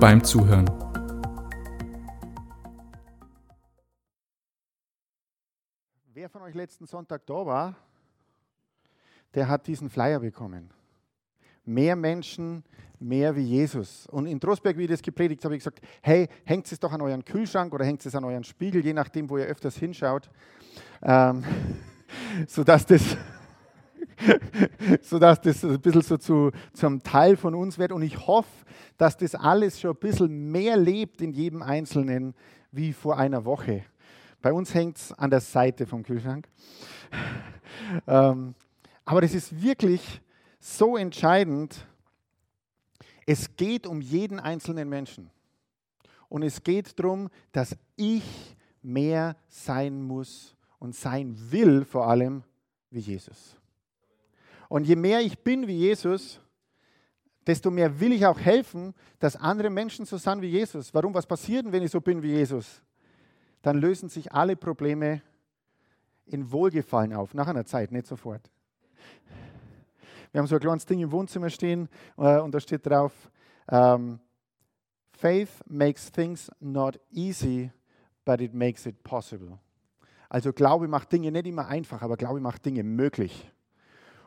beim Zuhören. Wer von euch letzten Sonntag da war, der hat diesen Flyer bekommen. Mehr Menschen, mehr wie Jesus. Und in Trostberg, wie ich das gepredigt habe, ich gesagt, hey, hängt es doch an euren Kühlschrank oder hängt es an euren Spiegel, je nachdem, wo ihr öfters hinschaut, ähm, sodass das sodass das ein bisschen so zu, zum Teil von uns wird. Und ich hoffe, dass das alles schon ein bisschen mehr lebt in jedem Einzelnen wie vor einer Woche. Bei uns hängt es an der Seite vom Kühlschrank. ähm, aber das ist wirklich so entscheidend. Es geht um jeden einzelnen Menschen. Und es geht darum, dass ich mehr sein muss und sein will, vor allem wie Jesus. Und je mehr ich bin wie Jesus, desto mehr will ich auch helfen, dass andere Menschen so sind wie Jesus. Warum? Was passiert wenn ich so bin wie Jesus? Dann lösen sich alle Probleme in Wohlgefallen auf, nach einer Zeit, nicht sofort. Wir haben so ein kleines Ding im Wohnzimmer stehen äh, und da steht drauf, ähm, Faith makes things not easy, but it makes it possible. Also Glaube macht Dinge nicht immer einfach, aber Glaube macht Dinge möglich.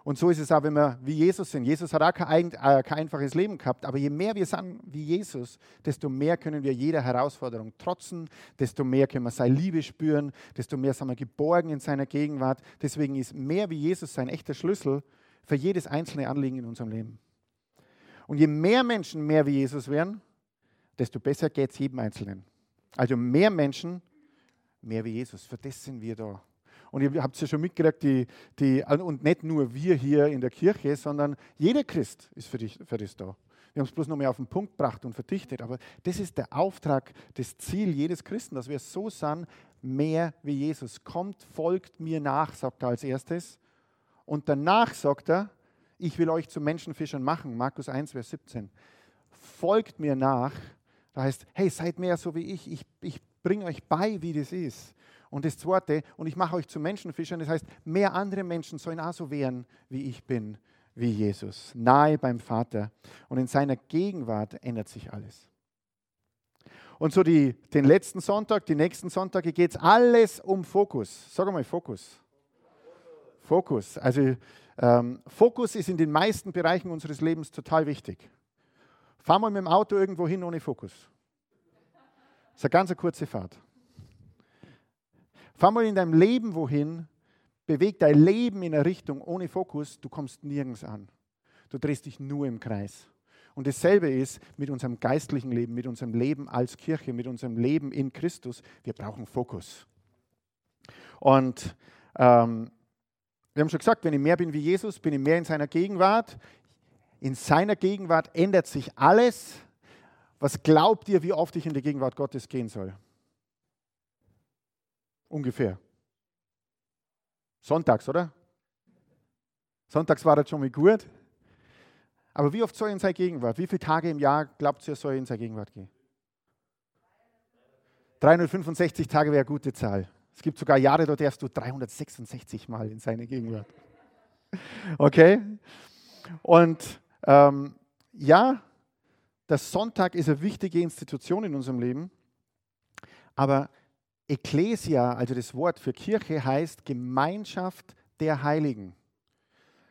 Und so ist es auch, wenn wir wie Jesus sind. Jesus hat auch kein, äh, kein, einfaches Leben gehabt, aber je mehr wir sind wie Jesus, desto mehr können wir jeder Herausforderung trotzen, desto mehr können wir seine Liebe spüren, desto mehr sind wir geborgen in seiner Gegenwart. Deswegen ist mehr wie Jesus sein echter Schlüssel für jedes einzelne Anliegen in unserem Leben. Und je mehr Menschen mehr wie Jesus werden, desto besser geht es jedem Einzelnen. Also mehr Menschen, mehr wie Jesus. Für das sind wir da. Und ihr habt es ja schon mitgekriegt, die, die, und nicht nur wir hier in der Kirche, sondern jeder Christ ist für, dich, für das da. Wir haben es bloß noch mehr auf den Punkt gebracht und verdichtet. Aber das ist der Auftrag, das Ziel jedes Christen, dass wir so sind, mehr wie Jesus. Kommt, folgt mir nach, sagt er als erstes. Und danach sagt er, ich will euch zu Menschenfischern machen. Markus 1, Vers 17. Folgt mir nach. Da heißt, hey, seid mehr so wie ich. Ich, ich bringe euch bei, wie das ist. Und das Zweite, und ich mache euch zu Menschenfischern, das heißt, mehr andere Menschen sollen auch so werden, wie ich bin, wie Jesus, nahe beim Vater. Und in seiner Gegenwart ändert sich alles. Und so die, den letzten Sonntag, die nächsten Sonntage geht es alles um Fokus. Sag mal Fokus. Fokus. Also ähm, Fokus ist in den meisten Bereichen unseres Lebens total wichtig. Fahr mal mit dem Auto irgendwo hin ohne Fokus. Das ist eine ganz kurze Fahrt. Fahr mal in deinem Leben wohin, beweg dein Leben in eine Richtung ohne Fokus, du kommst nirgends an. Du drehst dich nur im Kreis. Und dasselbe ist mit unserem geistlichen Leben, mit unserem Leben als Kirche, mit unserem Leben in Christus. Wir brauchen Fokus. Und ähm, wir haben schon gesagt, wenn ich mehr bin wie Jesus, bin ich mehr in seiner Gegenwart. In seiner Gegenwart ändert sich alles. Was glaubt ihr, wie oft ich in die Gegenwart Gottes gehen soll? Ungefähr. Sonntags, oder? Sonntags war das schon mal gut. Aber wie oft soll er in seine Gegenwart? Wie viele Tage im Jahr glaubt ihr, soll er in seine Gegenwart gehen? 365 Tage wäre eine gute Zahl. Es gibt sogar Jahre, da darfst du 366 Mal in seine Gegenwart. Okay? Und ähm, ja, der Sonntag ist eine wichtige Institution in unserem Leben, aber Ecclesia, also das Wort für Kirche, heißt Gemeinschaft der Heiligen.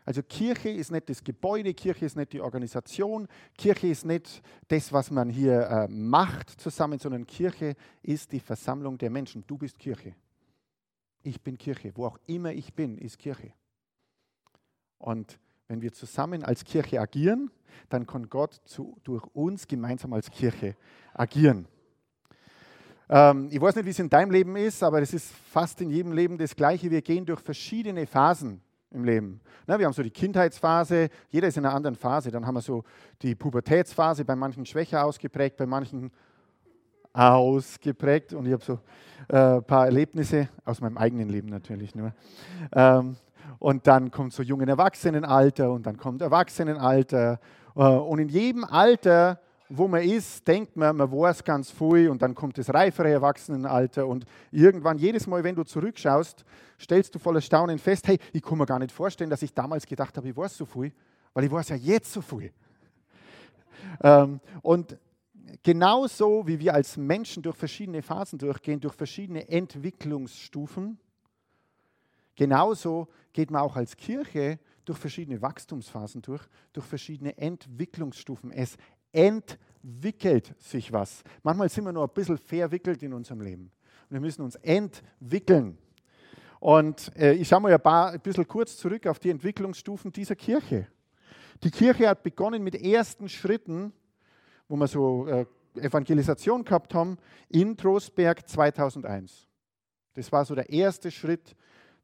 Also Kirche ist nicht das Gebäude, Kirche ist nicht die Organisation, Kirche ist nicht das, was man hier äh, macht zusammen, sondern Kirche ist die Versammlung der Menschen. Du bist Kirche. Ich bin Kirche. Wo auch immer ich bin, ist Kirche. Und wenn wir zusammen als Kirche agieren, dann kann Gott zu, durch uns gemeinsam als Kirche agieren. Ähm, ich weiß nicht, wie es in deinem Leben ist, aber es ist fast in jedem Leben das Gleiche. Wir gehen durch verschiedene Phasen im Leben. Wir haben so die Kindheitsphase, jeder ist in einer anderen Phase. Dann haben wir so die Pubertätsphase, bei manchen schwächer ausgeprägt, bei manchen ausgeprägt und ich habe so ein äh, paar Erlebnisse aus meinem eigenen Leben natürlich nur. Ähm, und dann kommt so jungen Erwachsenenalter und dann kommt Erwachsenenalter. Äh, und in jedem Alter, wo man ist, denkt man, man weiß ganz viel und dann kommt das reifere Erwachsenenalter und irgendwann, jedes Mal, wenn du zurückschaust, stellst du voller Staunen fest, hey, ich kann mir gar nicht vorstellen, dass ich damals gedacht habe, ich weiß so viel, weil ich weiß ja jetzt so viel. Ähm, und genauso wie wir als Menschen durch verschiedene Phasen durchgehen, durch verschiedene Entwicklungsstufen, genauso geht man auch als Kirche durch verschiedene Wachstumsphasen durch, durch verschiedene Entwicklungsstufen. Es entwickelt sich was. Manchmal sind wir nur ein bisschen verwickelt in unserem Leben. Wir müssen uns entwickeln. Und äh, ich schaue mal ein, paar, ein bisschen kurz zurück auf die Entwicklungsstufen dieser Kirche. Die Kirche hat begonnen mit ersten Schritten, wo wir so äh, Evangelisation gehabt haben, in Trostberg 2001. Das war so der erste Schritt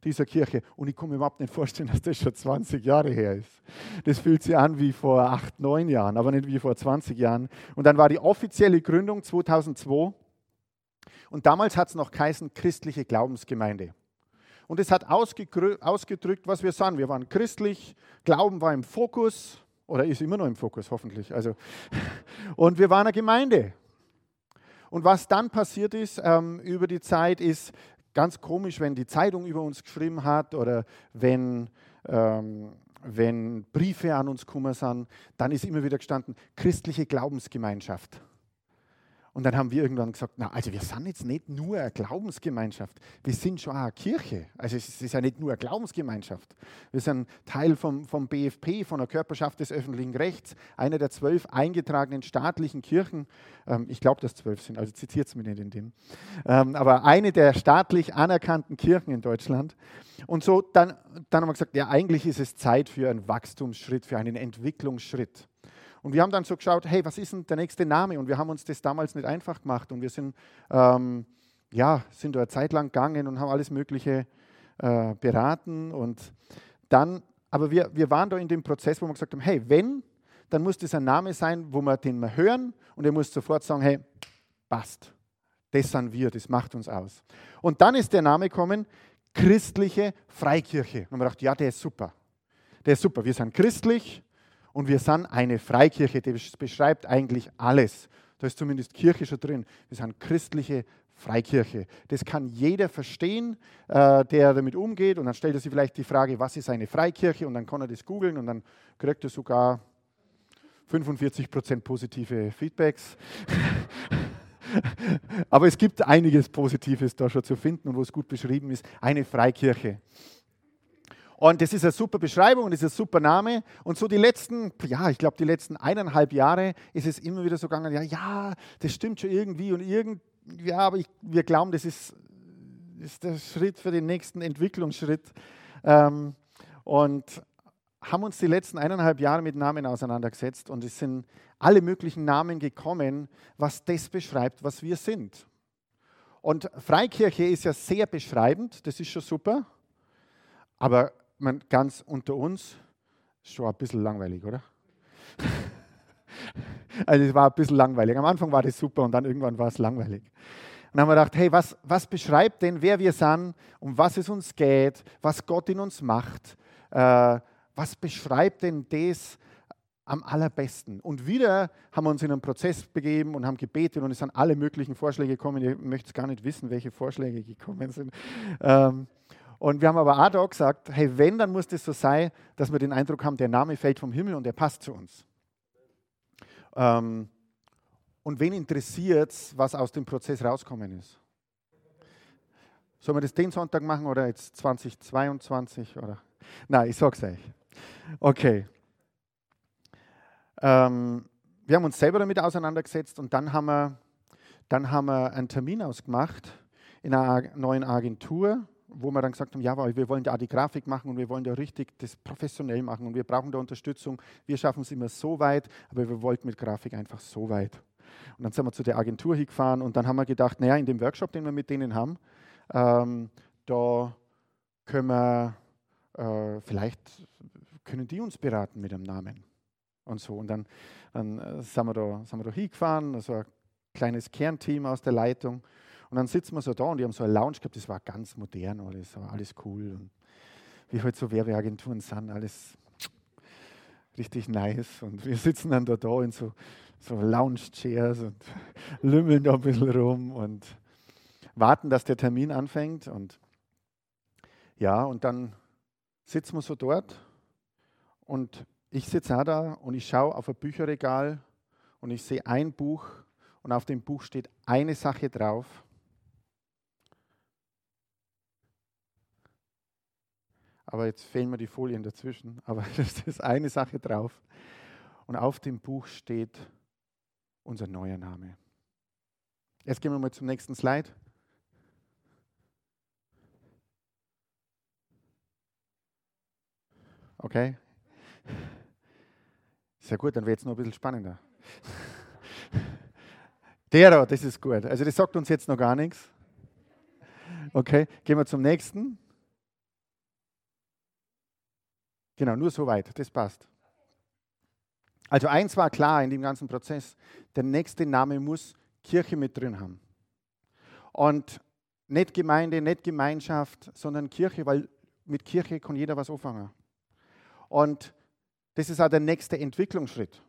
dieser Kirche. Und ich kann mir überhaupt nicht vorstellen, dass das schon 20 Jahre her ist. Das fühlt sich an wie vor acht, neun Jahren, aber nicht wie vor 20 Jahren. Und dann war die offizielle Gründung 2002. Und damals hat es noch geheißen christliche Glaubensgemeinde. Und es hat ausgedrückt, was wir sind. Wir waren christlich, Glauben war im Fokus oder ist immer noch im Fokus, hoffentlich. Also, und wir waren eine Gemeinde. Und was dann passiert ist ähm, über die Zeit, ist ganz komisch, wenn die Zeitung über uns geschrieben hat oder wenn, ähm, wenn Briefe an uns gekommen sind, dann ist immer wieder gestanden, christliche Glaubensgemeinschaft. Und dann haben wir irgendwann gesagt, na, also wir sind jetzt nicht nur eine Glaubensgemeinschaft, wir sind schon auch eine Kirche. Also es ist ja nicht nur eine Glaubensgemeinschaft. Wir sind Teil vom, vom BFP, von der Körperschaft des öffentlichen Rechts, einer der zwölf eingetragenen staatlichen Kirchen. Ähm, ich glaube, dass zwölf sind, also zitiert es mir nicht in dem. Ähm, aber eine der staatlich anerkannten Kirchen in Deutschland. Und so, dann, dann haben wir gesagt, ja, eigentlich ist es Zeit für einen Wachstumsschritt, für einen Entwicklungsschritt. Und wir haben dann so geschaut, hey, was ist denn der nächste Name? Und wir haben uns das damals nicht einfach gemacht. Und wir sind, ähm, ja, sind da eine Zeit lang gegangen und haben alles Mögliche äh, beraten. Und dann, aber wir, wir waren da in dem Prozess, wo wir gesagt haben, hey, wenn, dann muss das ein Name sein, wo wir den mal hören und er muss sofort sagen, hey, passt. Das sind wir, das macht uns aus. Und dann ist der Name gekommen, christliche Freikirche. Und wir gedacht, ja, der ist super. Der ist super. Wir sind christlich, und wir sind eine Freikirche, die beschreibt eigentlich alles. Da ist zumindest Kirche schon drin. Wir sind christliche Freikirche. Das kann jeder verstehen, äh, der damit umgeht. Und dann stellt er sich vielleicht die Frage, was ist eine Freikirche? Und dann kann er das googeln und dann kriegt er sogar 45% positive Feedbacks. Aber es gibt einiges Positives da schon zu finden und wo es gut beschrieben ist. Eine Freikirche. Und das ist eine super Beschreibung und das ist ein super Name. Und so die letzten, ja, ich glaube, die letzten eineinhalb Jahre ist es immer wieder so gegangen, ja, ja, das stimmt schon irgendwie und irgend, ja, aber ich, wir glauben, das ist, ist der Schritt für den nächsten Entwicklungsschritt. Ähm, und haben uns die letzten eineinhalb Jahre mit Namen auseinandergesetzt und es sind alle möglichen Namen gekommen, was das beschreibt, was wir sind. Und Freikirche ist ja sehr beschreibend, das ist schon super. Aber man, ganz unter uns, schon ein bisschen langweilig, oder? also es war ein bisschen langweilig. Am Anfang war das super und dann irgendwann war es langweilig. Und dann haben wir gedacht, hey, was, was beschreibt denn, wer wir sind, um was es uns geht, was Gott in uns macht? Äh, was beschreibt denn das am allerbesten? Und wieder haben wir uns in einen Prozess begeben und haben gebetet und es sind alle möglichen Vorschläge gekommen. Ihr möchtet gar nicht wissen, welche Vorschläge gekommen sind. Ähm, und wir haben aber auch da gesagt, hey, wenn, dann muss das so sein, dass wir den Eindruck haben, der Name fällt vom Himmel und der passt zu uns. Ähm, und wen interessiert es, was aus dem Prozess rauskommen ist? Sollen wir das den Sonntag machen oder jetzt 2022? Oder? Nein, ich sag's euch. Okay. Ähm, wir haben uns selber damit auseinandergesetzt und dann haben wir, dann haben wir einen Termin ausgemacht in einer neuen Agentur wo wir dann gesagt haben, ja, wir wollen da die Grafik machen und wir wollen da richtig das professionell machen und wir brauchen da Unterstützung. Wir schaffen es immer so weit, aber wir wollten mit Grafik einfach so weit. Und dann sind wir zu der Agentur hingefahren und dann haben wir gedacht, naja, in dem Workshop, den wir mit denen haben, ähm, da können wir, äh, vielleicht können die uns beraten mit dem Namen und so. Und dann, dann äh, sind, wir da, sind wir da hingefahren, also kleines Kernteam aus der Leitung. Und dann sitzen wir so da und die haben so eine Lounge gehabt, das war ganz modern alles, war alles cool. Und wie halt so Werbeagenturen sind, alles richtig nice. Und wir sitzen dann da, da in so, so Lounge-Chairs und lümmeln da ein bisschen rum und warten, dass der Termin anfängt. Und ja, und dann sitzen wir so dort und ich sitze auch da und ich schaue auf ein Bücherregal und ich sehe ein Buch und auf dem Buch steht eine Sache drauf. Aber jetzt fehlen mir die Folien dazwischen. Aber es ist eine Sache drauf. Und auf dem Buch steht unser neuer Name. Jetzt gehen wir mal zum nächsten Slide. Okay. Sehr gut, dann wird es noch ein bisschen spannender. Der da, das ist gut. Also das sagt uns jetzt noch gar nichts. Okay, gehen wir zum nächsten. Genau, nur so weit, das passt. Also eins war klar in dem ganzen Prozess, der nächste Name muss Kirche mit drin haben. Und nicht Gemeinde, nicht Gemeinschaft, sondern Kirche, weil mit Kirche kann jeder was anfangen. Und das ist auch der nächste Entwicklungsschritt.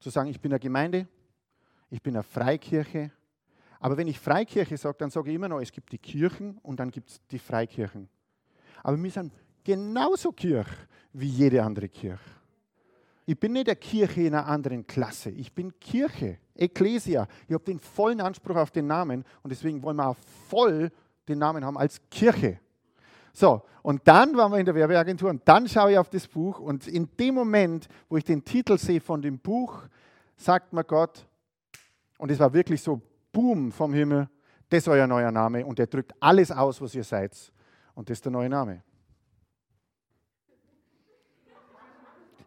Zu sagen, ich bin eine Gemeinde, ich bin eine Freikirche. Aber wenn ich Freikirche sage, dann sage ich immer noch, es gibt die Kirchen und dann gibt es die Freikirchen. Aber wir sind genauso Kirche wie jede andere Kirche. Ich bin nicht eine Kirche in einer anderen Klasse. Ich bin Kirche, Ecclesia. Ich habe den vollen Anspruch auf den Namen und deswegen wollen wir auch voll den Namen haben als Kirche. So, und dann waren wir in der Werbeagentur und dann schaue ich auf das Buch und in dem Moment, wo ich den Titel sehe von dem Buch, sagt mir Gott, und es war wirklich so, boom vom Himmel, das ist euer neuer Name und der drückt alles aus, was ihr seid. Und das ist der neue Name.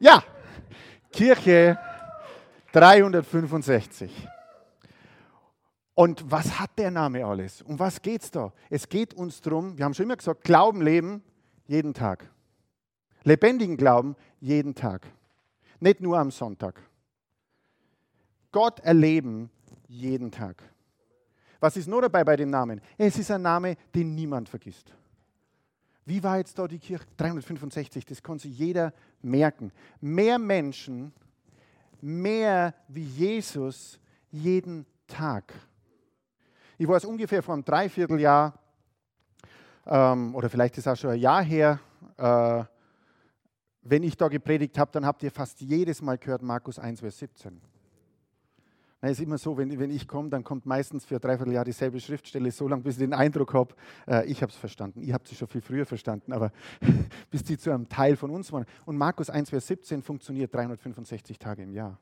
Ja, Kirche 365. Und was hat der Name alles? Um was geht es da? Es geht uns darum, wir haben schon immer gesagt, Glauben leben jeden Tag. Lebendigen Glauben jeden Tag. Nicht nur am Sonntag. Gott erleben jeden Tag. Was ist nur dabei bei dem Namen? Es ist ein Name, den niemand vergisst. Wie war jetzt da die Kirche? 365, das konnte sich jeder merken. Mehr Menschen, mehr wie Jesus jeden Tag. Ich war es ungefähr vor einem Dreivierteljahr, ähm, oder vielleicht ist es auch schon ein Jahr her, äh, wenn ich da gepredigt habe, dann habt ihr fast jedes Mal gehört Markus 1, Vers 17. Es ist immer so, wenn, wenn ich komme, dann kommt meistens für ein Dreivierteljahr dieselbe Schriftstelle, so lange, bis ich den Eindruck habe, äh, ich habe es verstanden. Ihr habt sie schon viel früher verstanden, aber bis sie zu einem Teil von uns waren. Und Markus 1, Vers 17 funktioniert 365 Tage im Jahr.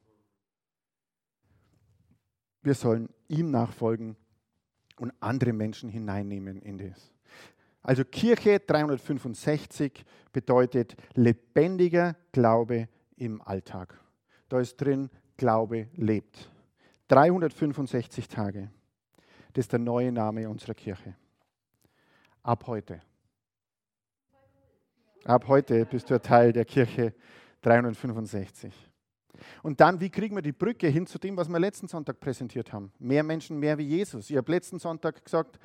Wir sollen ihm nachfolgen und andere Menschen hineinnehmen in das. Also Kirche 365 bedeutet lebendiger Glaube im Alltag. Da ist drin, Glaube lebt. 365 Tage. Das ist der neue Name unserer Kirche. Ab heute. Ab heute bist du ein Teil der Kirche 365. Und dann, wie kriegen wir die Brücke hin zu dem, was wir letzten Sonntag präsentiert haben? Mehr Menschen, mehr wie Jesus. Ich habe letzten Sonntag gesagt,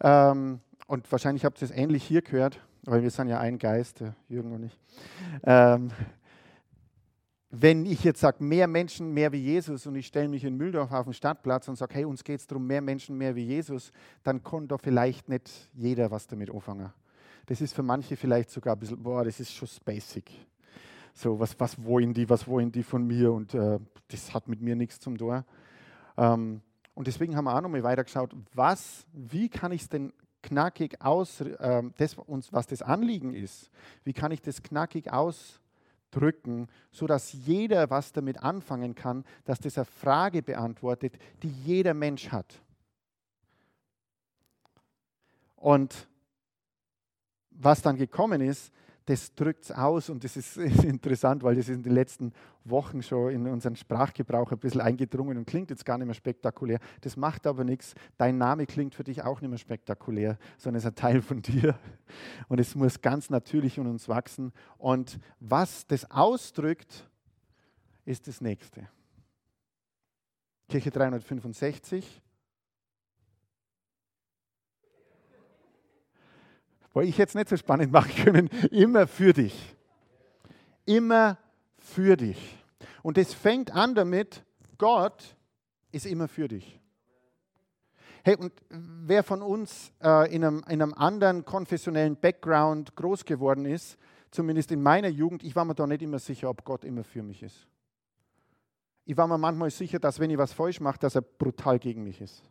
ähm, und wahrscheinlich habt ihr es ähnlich hier gehört, weil wir sind ja ein Geist, Jürgen und ich. Ähm, wenn ich jetzt sage, mehr Menschen, mehr wie Jesus und ich stelle mich in Mühldorf auf den Stadtplatz und sage, hey, uns geht es darum, mehr Menschen, mehr wie Jesus, dann kann da vielleicht nicht jeder was damit anfangen. Das ist für manche vielleicht sogar ein bisschen, boah, das ist schon basic. So, was, was wollen die, was wollen die von mir und äh, das hat mit mir nichts zum tun. Ähm, und deswegen haben wir auch nochmal weitergeschaut, was, wie kann ich es denn knackig aus, äh, das, uns, was das Anliegen ist, wie kann ich das knackig aus drücken, sodass jeder was damit anfangen kann, dass das eine Frage beantwortet, die jeder Mensch hat. Und was dann gekommen ist, das drückt es aus und das ist, interessant, weil das ist in den letzten Wochen schon in unseren Sprachgebrauch ein bisschen eingedrungen und klingt jetzt gar nicht mehr spektakulär. Das macht aber nichts. Dein Name klingt für dich auch nicht mehr spektakulär, sondern ist ein Teil von dir und es muss ganz natürlich in uns wachsen. Und was das ausdrückt, ist das nächste. Kirche 365 weil ich jetzt nicht so spannend machen können, immer für dich. Immer für dich. Und es fängt an damit, Gott ist immer für dich. Hey, und wer von uns äh, in, einem, in einem anderen konfessionellen Background groß geworden ist, zumindest in meiner Jugend, ich war mir da nicht immer sicher, ob Gott immer für mich ist. Ich war mir manchmal sicher, dass wenn ich was falsch mache, dass er brutal gegen mich ist.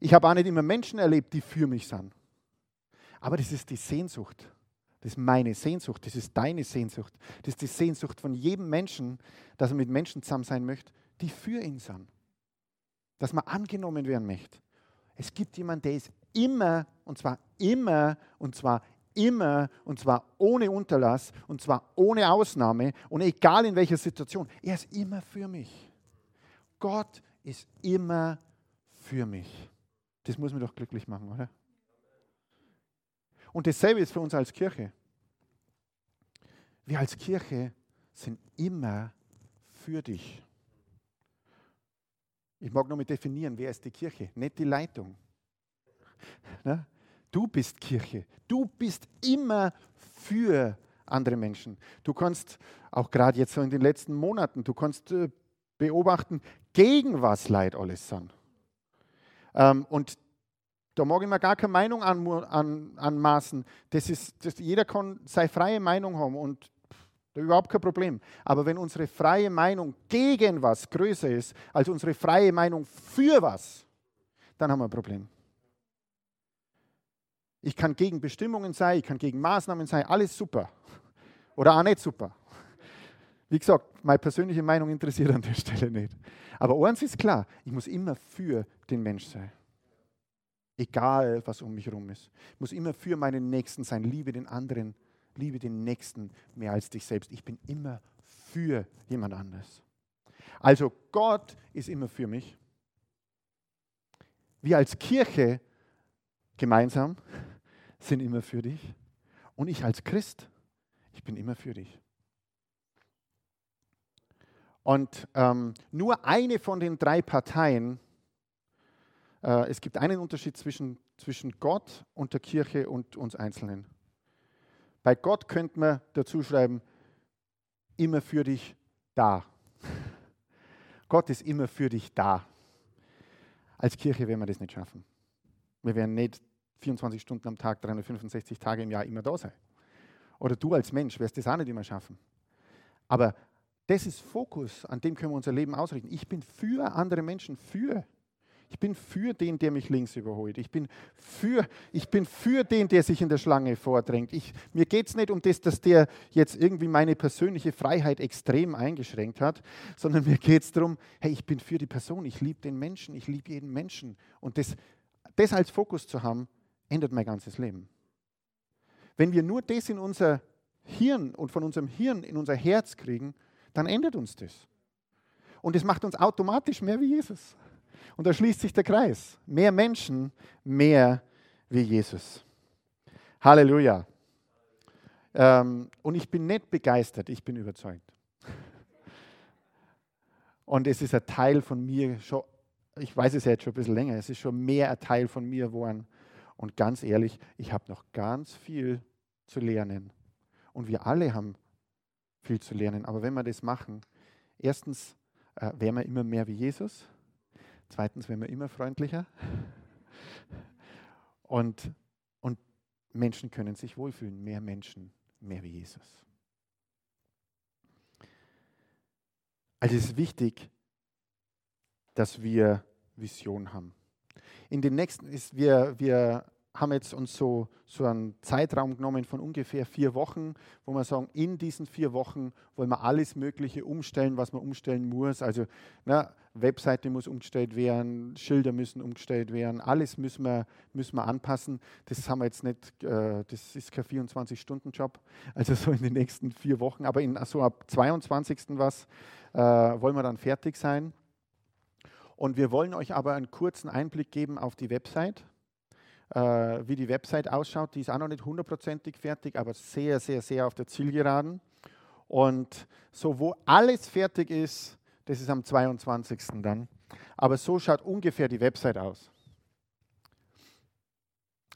Ich habe auch nicht immer Menschen erlebt, die für mich sind. Aber das ist die Sehnsucht. Das ist meine Sehnsucht, das ist deine Sehnsucht. Das ist die Sehnsucht von jedem Menschen, dass er mit Menschen zusammen sein möchte, die für ihn sind. Dass man angenommen werden möchte. Es gibt jemanden, der ist immer, und zwar immer, und zwar immer, und zwar ohne Unterlass, und zwar ohne Ausnahme, und egal in welcher Situation, er ist immer für mich. Gott ist immer für mich. Das muss mich doch glücklich machen, oder? Und dasselbe ist für uns als Kirche. Wir als Kirche sind immer für dich. Ich mag nochmal definieren, wer ist die Kirche, nicht die Leitung. Na? Du bist Kirche. Du bist immer für andere Menschen. Du kannst auch gerade jetzt so in den letzten Monaten, du kannst äh, beobachten, gegen was Leid alles sind. Ähm, und da mag ich mir gar keine Meinung an, an, anmaßen. Das ist, das, jeder kann seine freie Meinung haben und da überhaupt kein Problem. Aber wenn unsere freie Meinung gegen was größer ist als unsere freie Meinung für was, dann haben wir ein Problem. Ich kann gegen Bestimmungen sein, ich kann gegen Maßnahmen sein, alles super. Oder auch nicht super. Wie gesagt, meine persönliche Meinung interessiert an der Stelle nicht. Aber eins ist klar, ich muss immer für den Mensch sein. Egal, was um mich herum ist. Ich muss immer für meinen Nächsten sein. Liebe den anderen, liebe den Nächsten mehr als dich selbst. Ich bin immer für jemand anderes. Also Gott ist immer für mich. Wir als Kirche gemeinsam sind immer für dich. Und ich als Christ, ich bin immer für dich. Und ähm, nur eine von den drei Parteien äh, es gibt einen Unterschied zwischen, zwischen Gott und der Kirche und uns Einzelnen. Bei Gott könnte man dazu schreiben, immer für dich da. Gott ist immer für dich da. Als Kirche werden wir das nicht schaffen. Wir werden nicht 24 Stunden am Tag, 365 Tage im Jahr immer da sein. Oder du als Mensch wirst das auch nicht immer schaffen. Aber das ist Fokus, an dem können wir unser Leben ausrichten. Ich bin für andere Menschen, für ich bin für den, der mich links überholt. Ich bin für, ich bin für den, der sich in der Schlange vordrängt. Ich, mir geht es nicht um das, dass der jetzt irgendwie meine persönliche Freiheit extrem eingeschränkt hat, sondern mir geht es darum, hey, ich bin für die Person, ich liebe den Menschen, ich liebe jeden Menschen. Und das, das als Fokus zu haben, ändert mein ganzes Leben. Wenn wir nur das in unser Hirn und von unserem Hirn in unser Herz kriegen, dann ändert uns das. Und es macht uns automatisch mehr wie Jesus. Und da schließt sich der Kreis. Mehr Menschen, mehr wie Jesus. Halleluja. Ähm, und ich bin nicht begeistert, ich bin überzeugt. Und es ist ein Teil von mir, schon, ich weiß es jetzt schon ein bisschen länger, es ist schon mehr ein Teil von mir geworden. Und ganz ehrlich, ich habe noch ganz viel zu lernen. Und wir alle haben viel zu lernen. Aber wenn wir das machen, erstens äh, werden wir immer mehr wie Jesus. Zweitens werden wir immer freundlicher. Und, und Menschen können sich wohlfühlen. Mehr Menschen, mehr wie Jesus. Also es ist wichtig, dass wir Vision haben. In den nächsten ist wir, wir haben jetzt uns so, so einen Zeitraum genommen von ungefähr vier Wochen, wo wir sagen, in diesen vier Wochen wollen wir alles Mögliche umstellen, was man umstellen muss. Also na, Webseite muss umgestellt werden, Schilder müssen umgestellt werden, alles müssen wir, müssen wir anpassen. Das haben wir jetzt nicht, äh, das ist kein 24-Stunden-Job, also so in den nächsten vier Wochen, aber in, so ab 22. was äh, wollen wir dann fertig sein. Und wir wollen euch aber einen kurzen Einblick geben auf die Website äh, wie die Website ausschaut. Die ist auch noch nicht hundertprozentig fertig, aber sehr, sehr, sehr auf der Zielgeraden. Und so, wo alles fertig ist, das ist am 22. dann. Aber so schaut ungefähr die Website aus.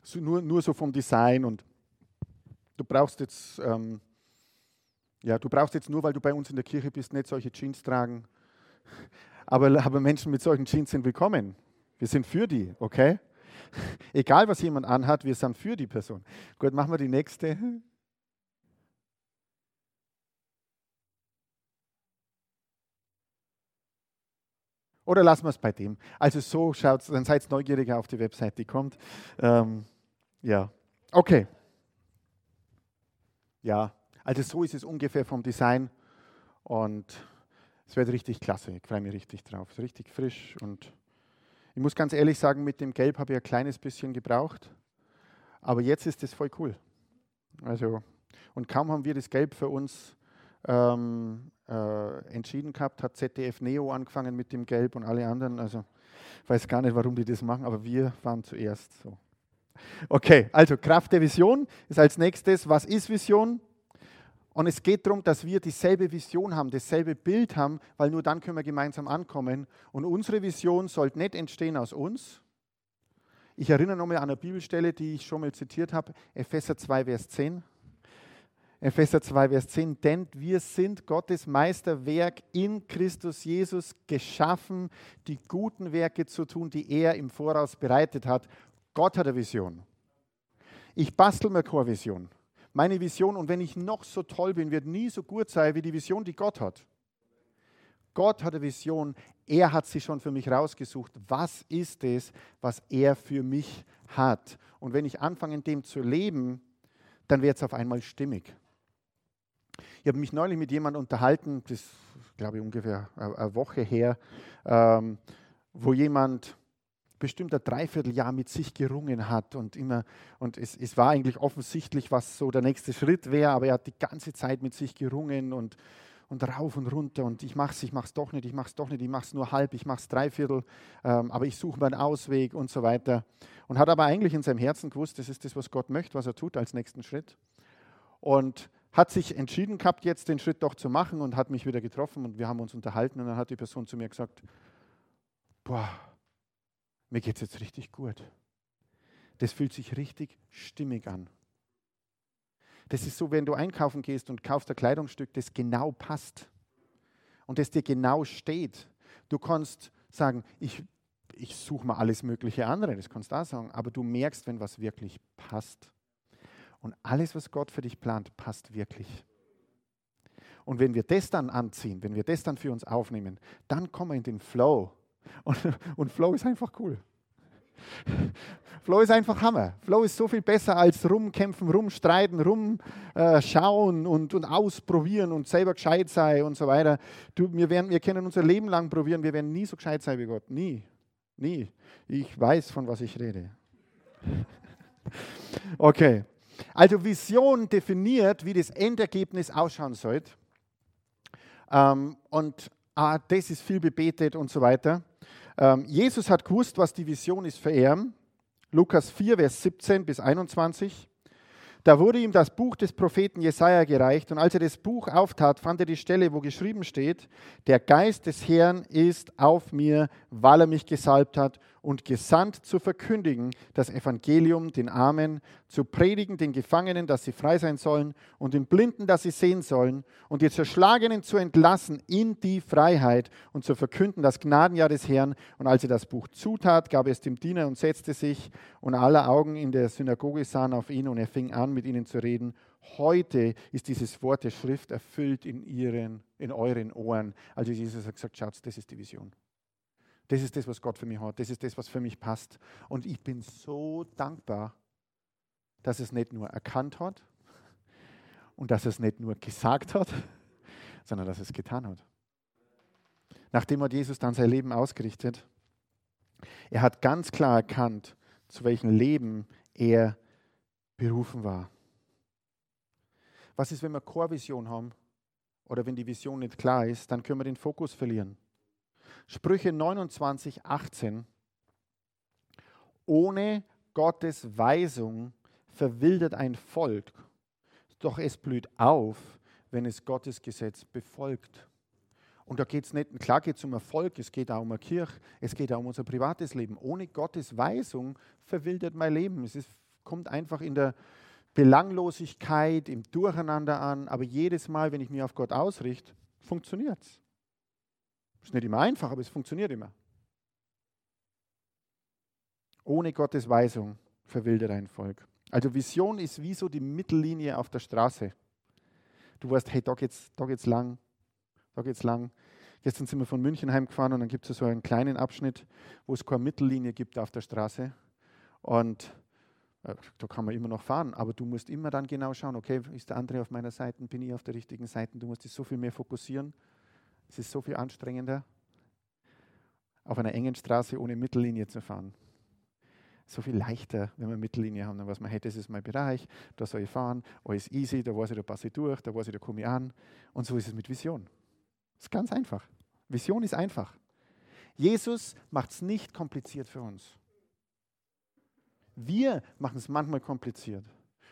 So nur, nur so vom Design und du brauchst jetzt, ähm, ja, du brauchst jetzt nur, weil du bei uns in der Kirche bist, nicht solche Jeans tragen. Aber, aber Menschen mit solchen Jeans sind willkommen. Wir sind für die, okay? Egal, was jemand anhat, wir sind für die Person. Gut, machen wir die nächste. Oder lassen wir es bei dem. Also so schaut es, dann seid neugieriger auf die Website, die kommt. Ähm, ja, okay. Ja, also so ist es ungefähr vom Design und es wird richtig klasse. Ich freue mich richtig drauf. Ist richtig frisch und ich muss ganz ehrlich sagen, mit dem Gelb habe ich ein kleines bisschen gebraucht, aber jetzt ist es voll cool. Also, und kaum haben wir das Gelb für uns ähm, äh, entschieden gehabt, hat ZDF Neo angefangen mit dem Gelb und alle anderen. Also, weiß gar nicht, warum die das machen, aber wir waren zuerst so. Okay, also Kraft der Vision ist als nächstes, was ist Vision? Und es geht darum, dass wir dieselbe Vision haben, dasselbe Bild haben, weil nur dann können wir gemeinsam ankommen. Und unsere Vision sollte nicht entstehen aus uns. Ich erinnere nochmal an eine Bibelstelle, die ich schon mal zitiert habe, Epheser 2, Vers 10. Epheser 2, Vers 10, denn wir sind Gottes Meisterwerk in Christus Jesus geschaffen, die guten Werke zu tun, die er im Voraus bereitet hat. Gott hat eine Vision. Ich bastel mir keine Vision. Meine Vision, und wenn ich noch so toll bin, wird nie so gut sein wie die Vision, die Gott hat. Gott hat eine Vision, er hat sie schon für mich rausgesucht. Was ist es, was er für mich hat? Und wenn ich anfange, in dem zu leben, dann wird es auf einmal stimmig. Ich habe mich neulich mit jemandem unterhalten, das ist, glaube ich, ungefähr eine Woche her, ähm, wo jemand bestimmt ein Dreivierteljahr mit sich gerungen hat und immer, und es, es war eigentlich offensichtlich, was so der nächste Schritt wäre, aber er hat die ganze Zeit mit sich gerungen und, und rauf und runter und ich mach's, ich mach's doch nicht, ich mach's doch nicht, ich mach's nur halb, ich mach's dreiviertel, ähm, aber ich suche meinen Ausweg und so weiter. Und hat aber eigentlich in seinem Herzen gewusst, das ist das, was Gott möchte, was er tut als nächsten Schritt. Und hat sich entschieden gehabt, jetzt den Schritt doch zu machen und hat mich wieder getroffen und wir haben uns unterhalten und dann hat die Person zu mir gesagt, boah, mir geht es jetzt richtig gut. Das fühlt sich richtig stimmig an. Das ist so, wenn du einkaufen gehst und kaufst ein Kleidungsstück, das genau passt und das dir genau steht. Du kannst sagen, ich, ich suche mal alles mögliche andere, das kannst du auch sagen, aber du merkst, wenn was wirklich passt. Und alles, was Gott für dich plant, passt wirklich. Und wenn wir das dann anziehen, wenn wir das dann für uns aufnehmen, dann kommen wir in den Flow. Und, und Flow ist einfach cool. Flow ist einfach Hammer. Flow ist so viel besser als rumkämpfen, rumstreiten, rumschauen äh, und, und ausprobieren und selber gescheit sein und so weiter. Du, wir, werden, wir können unser Leben lang probieren, wir werden nie so gescheit sein wie Gott. Nie. Nie. Ich weiß, von was ich rede. Okay. Also Vision definiert, wie das Endergebnis ausschauen sollte. Ähm, und ah, das ist viel bebetet und so weiter. Ähm, Jesus hat gewusst, was die Vision ist für ihn. Lukas 4, Vers 17 bis 21. Da wurde ihm das Buch des Propheten Jesaja gereicht und als er das Buch auftat, fand er die Stelle, wo geschrieben steht: Der Geist des Herrn ist auf mir, weil er mich gesalbt hat und gesandt zu verkündigen das Evangelium den Armen, zu predigen den Gefangenen, dass sie frei sein sollen und den Blinden, dass sie sehen sollen und die Zerschlagenen zu entlassen in die Freiheit und zu verkünden das Gnadenjahr des Herrn. Und als er das Buch zutat, gab es dem Diener und setzte sich und alle Augen in der Synagoge sahen auf ihn und er fing an, mit ihnen zu reden. Heute ist dieses Wort der Schrift erfüllt in, ihren, in euren Ohren. Also Jesus hat gesagt, schaut, das ist die Vision. Das ist das, was Gott für mich hat. Das ist das, was für mich passt. Und ich bin so dankbar, dass es nicht nur erkannt hat und dass es nicht nur gesagt hat, sondern dass es getan hat. Nachdem hat Jesus dann sein Leben ausgerichtet. Er hat ganz klar erkannt, zu welchem Leben er berufen war. Was ist, wenn wir keine Vision haben oder wenn die Vision nicht klar ist, dann können wir den Fokus verlieren. Sprüche 29, 18. Ohne Gottes Weisung verwildert ein Volk, doch es blüht auf, wenn es Gottes Gesetz befolgt. Und da geht es nicht, klar geht es um Erfolg, es geht auch um eine Kirche, es geht auch um unser privates Leben. Ohne Gottes Weisung verwildert mein Leben. Es ist kommt einfach in der Belanglosigkeit, im Durcheinander an, aber jedes Mal, wenn ich mich auf Gott ausrichte, funktioniert es. Ist nicht immer einfach, aber es funktioniert immer. Ohne Gottes Weisung verwildert ein Volk. Also Vision ist wie so die Mittellinie auf der Straße. Du weißt, hey, da geht's, da geht's lang, da geht's lang. Gestern sind wir von München heimgefahren und dann gibt es so einen kleinen Abschnitt, wo es keine Mittellinie gibt auf der Straße. Und äh, da kann man immer noch fahren, aber du musst immer dann genau schauen, okay, ist der andere auf meiner Seite, bin ich auf der richtigen Seite, du musst dich so viel mehr fokussieren. Es ist so viel anstrengender, auf einer engen Straße ohne Mittellinie zu fahren. So viel leichter, wenn wir Mittellinie haben, dann weiß man, hey, das ist mein Bereich, da soll ich fahren, alles easy, da weiß ich, da passe ich durch, da weiß ich, da komme ich an. Und so ist es mit Vision. Das ist ganz einfach. Vision ist einfach. Jesus macht es nicht kompliziert für uns. Wir machen es manchmal kompliziert.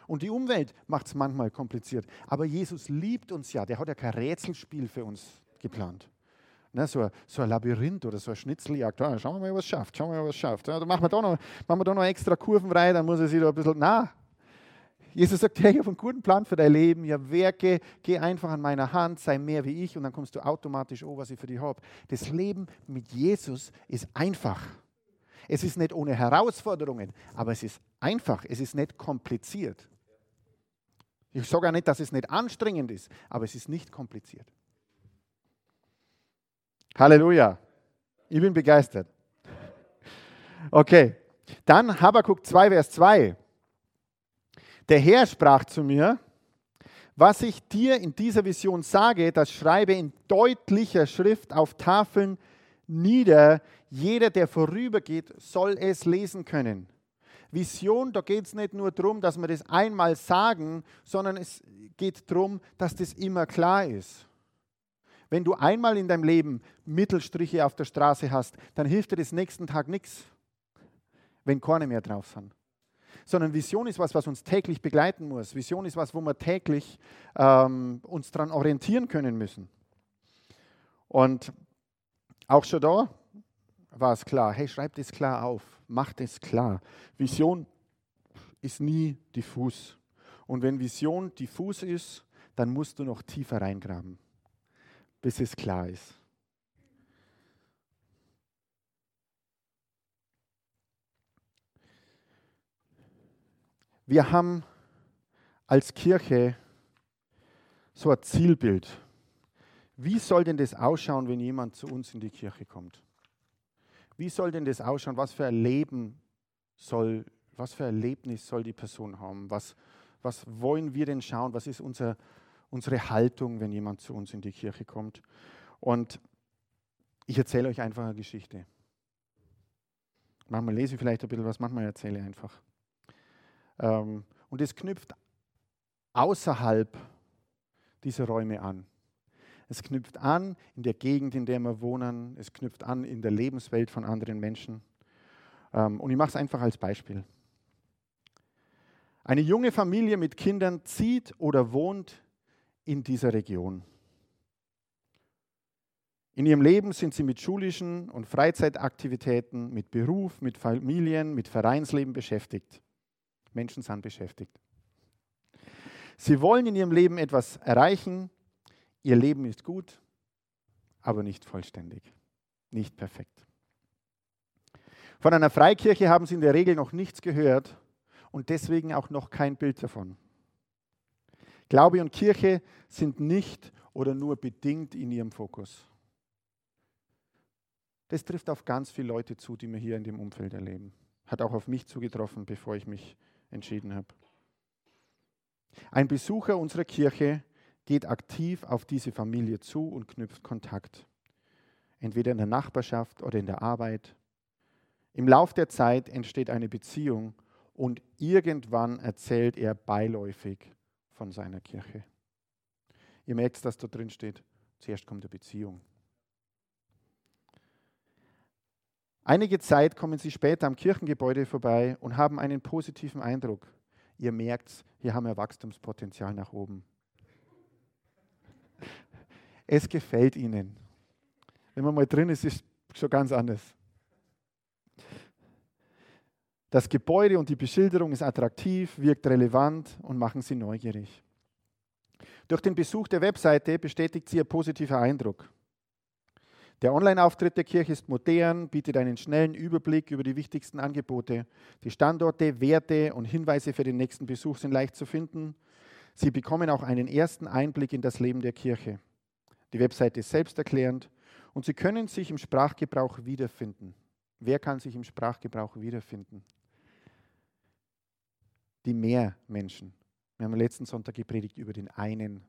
Und die Umwelt macht es manchmal kompliziert. Aber Jesus liebt uns ja. Der hat ja kein Rätselspiel für uns geplant. Ne, so, ein, so ein Labyrinth oder so ein Schnitzeljagd. Ja, schauen wir mal, was schafft. Schauen wir mal, was schafft. Ja, dann machen wir, da noch, machen wir da noch extra Kurven rein, dann muss er sich da ein bisschen. Na, Jesus sagt, hey, ich habe einen guten Plan für dein Leben. Ja, werke, geh einfach an meiner Hand, sei mehr wie ich und dann kommst du automatisch, oh, was ich für dich habe. Das Leben mit Jesus ist einfach. Es ist nicht ohne Herausforderungen, aber es ist einfach, es ist nicht kompliziert. Ich sage auch nicht, dass es nicht anstrengend ist, aber es ist nicht kompliziert. Halleluja. Ich bin begeistert. Okay, dann Habakkuk 2, Vers 2. Der Herr sprach zu mir, was ich dir in dieser Vision sage, das schreibe in deutlicher Schrift auf Tafeln nieder. Jeder, der vorübergeht, soll es lesen können. Vision, da geht es nicht nur darum, dass wir das einmal sagen, sondern es geht darum, dass das immer klar ist. Wenn du einmal in deinem Leben Mittelstriche auf der Straße hast, dann hilft dir das nächsten Tag nichts, wenn keine mehr drauf sind. Sondern Vision ist was, was uns täglich begleiten muss. Vision ist was, wo wir täglich ähm, uns daran orientieren können müssen. Und auch schon da war es klar, hey, schreib das klar auf, mach das klar. Vision ist nie diffus. Und wenn Vision diffus ist, dann musst du noch tiefer reingraben, bis es klar ist. Wir haben als Kirche so ein Zielbild. Wie soll denn das ausschauen, wenn jemand zu uns in die Kirche kommt? Wie soll denn das ausschauen? Was für ein Leben soll, was für ein Erlebnis soll die Person haben? Was, was wollen wir denn schauen? Was ist unser, unsere Haltung, wenn jemand zu uns in die Kirche kommt? Und ich erzähle euch einfach eine Geschichte. Manchmal lese ich vielleicht ein bisschen was, manchmal erzähle ich einfach. Ähm, und es knüpft außerhalb dieser Räume an. Es knüpft an in der Gegend, in der wir wohnen. Es knüpft an in der Lebenswelt von anderen Menschen. Ähm, und ich mache es einfach als Beispiel. Eine junge Familie mit Kindern zieht oder wohnt in dieser Region. In ihrem Leben sind sie mit schulischen und Freizeitaktivitäten, mit Beruf, mit Familien, mit Vereinsleben beschäftigt. Menschen sind beschäftigt. Sie wollen in ihrem Leben etwas erreichen, Ihr Leben ist gut, aber nicht vollständig, nicht perfekt. Von einer Freikirche haben sie in der Regel noch nichts gehört und deswegen auch noch kein Bild davon. Glaube und Kirche sind nicht oder nur bedingt in ihrem Fokus. Das trifft auf ganz viele Leute zu, die wir hier in dem Umfeld erleben. Hat auch auf mich zugetroffen, bevor ich mich entschieden habe. Ein Besucher unserer Kirche geht aktiv auf diese Familie zu und knüpft Kontakt. Entweder in der Nachbarschaft oder in der Arbeit. Im Lauf der Zeit entsteht eine Beziehung und irgendwann erzählt er beiläufig von seiner Kirche. Ihr merkt, dass da drin steht, zuerst kommt eine Beziehung. Einige Zeit kommen sie später am Kirchengebäude vorbei und haben einen positiven Eindruck. Ihr merkt, hier haben wir Wachstumspotenzial nach oben. Es gefällt ihnen. Wenn man mal drin ist, ist es schon ganz anders. Das Gebäude und die Beschilderung ist attraktiv, wirkt relevant und machen sie neugierig. Durch den Besuch der Webseite bestätigt sie ihr positiver Eindruck. Der Online-Auftritt der Kirche ist modern, bietet einen schnellen Überblick über die wichtigsten Angebote. Die Standorte, Werte und Hinweise für den nächsten Besuch sind leicht zu finden. Sie bekommen auch einen ersten Einblick in das Leben der Kirche. Die Webseite ist selbsterklärend und Sie können sich im Sprachgebrauch wiederfinden. Wer kann sich im Sprachgebrauch wiederfinden? Die Mehrmenschen. Wir haben letzten Sonntag gepredigt über den einen.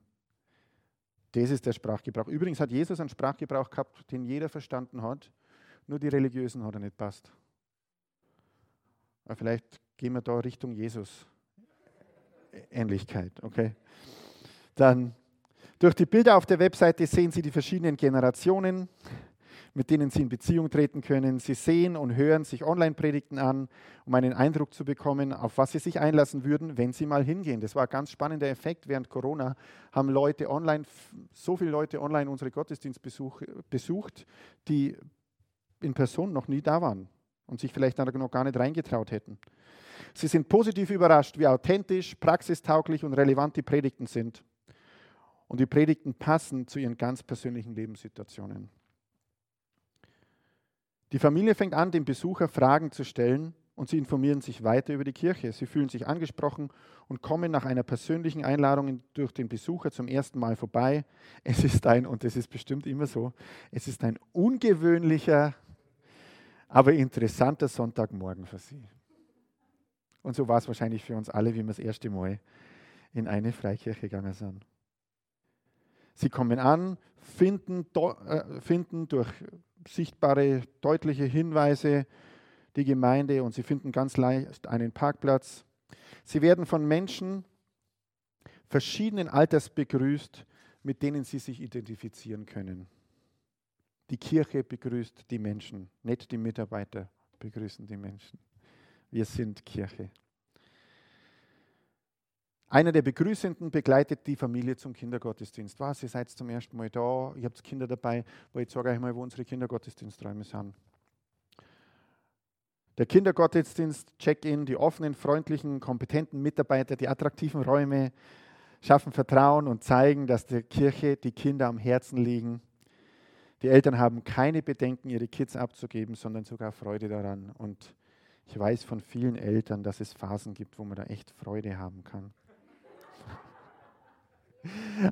Das ist der Sprachgebrauch. Übrigens hat Jesus einen Sprachgebrauch gehabt, den jeder verstanden hat, nur die Religiösen hat er nicht passt. Aber vielleicht gehen wir da Richtung Jesus. Ähnlichkeit, okay? Dann durch die Bilder auf der Webseite sehen Sie die verschiedenen Generationen, mit denen Sie in Beziehung treten können. Sie sehen und hören sich Online-Predigten an, um einen Eindruck zu bekommen, auf was Sie sich einlassen würden, wenn Sie mal hingehen. Das war ein ganz spannender Effekt. Während Corona haben Leute online, so viele Leute online unsere Gottesdienstbesuche besucht, die in Person noch nie da waren und sich vielleicht noch gar nicht reingetraut hätten. Sie sind positiv überrascht, wie authentisch, praxistauglich und relevant die Predigten sind. Und die Predigten passen zu ihren ganz persönlichen Lebenssituationen. Die Familie fängt an, dem Besucher Fragen zu stellen und sie informieren sich weiter über die Kirche. Sie fühlen sich angesprochen und kommen nach einer persönlichen Einladung durch den Besucher zum ersten Mal vorbei. Es ist ein, und das ist bestimmt immer so, es ist ein ungewöhnlicher, aber interessanter Sonntagmorgen für sie. Und so war es wahrscheinlich für uns alle, wie wir das erste Mal in eine Freikirche gegangen sind. Sie kommen an, finden, äh, finden durch sichtbare, deutliche Hinweise die Gemeinde und sie finden ganz leicht einen Parkplatz. Sie werden von Menschen verschiedenen Alters begrüßt, mit denen sie sich identifizieren können. Die Kirche begrüßt die Menschen, nicht die Mitarbeiter begrüßen die Menschen. Wir sind Kirche. Einer der Begrüßenden begleitet die Familie zum Kindergottesdienst. Was, ihr seid zum ersten Mal da, ihr habt Kinder dabei, wo ich sage euch mal, wo unsere Kindergottesdiensträume sind. Der Kindergottesdienst, Check-in, die offenen, freundlichen, kompetenten Mitarbeiter, die attraktiven Räume schaffen Vertrauen und zeigen, dass der Kirche die Kinder am Herzen liegen. Die Eltern haben keine Bedenken, ihre Kids abzugeben, sondern sogar Freude daran. Und ich weiß von vielen Eltern, dass es Phasen gibt, wo man da echt Freude haben kann.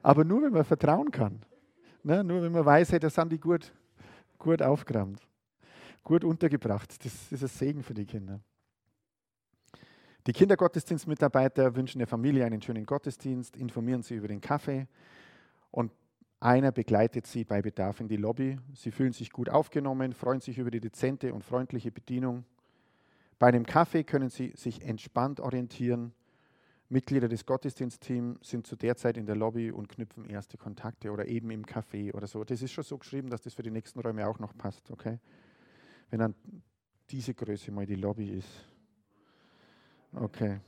Aber nur, wenn man vertrauen kann. Ne? Nur, wenn man weiß, hey, da sind die gut, gut aufgeräumt, gut untergebracht. Das ist ein Segen für die Kinder. Die Kindergottesdienstmitarbeiter wünschen der Familie einen schönen Gottesdienst, informieren sie über den Kaffee und einer begleitet sie bei Bedarf in die Lobby. Sie fühlen sich gut aufgenommen, freuen sich über die dezente und freundliche Bedienung. Bei einem Kaffee können sie sich entspannt orientieren Mitglieder des Gottesdienstteams sind zu der Zeit in der Lobby und knüpfen erste Kontakte oder eben im Café oder so. Das ist schon so geschrieben, dass das für die nächsten Räume auch noch passt, okay? Wenn dann diese Größe mal die Lobby ist. Okay.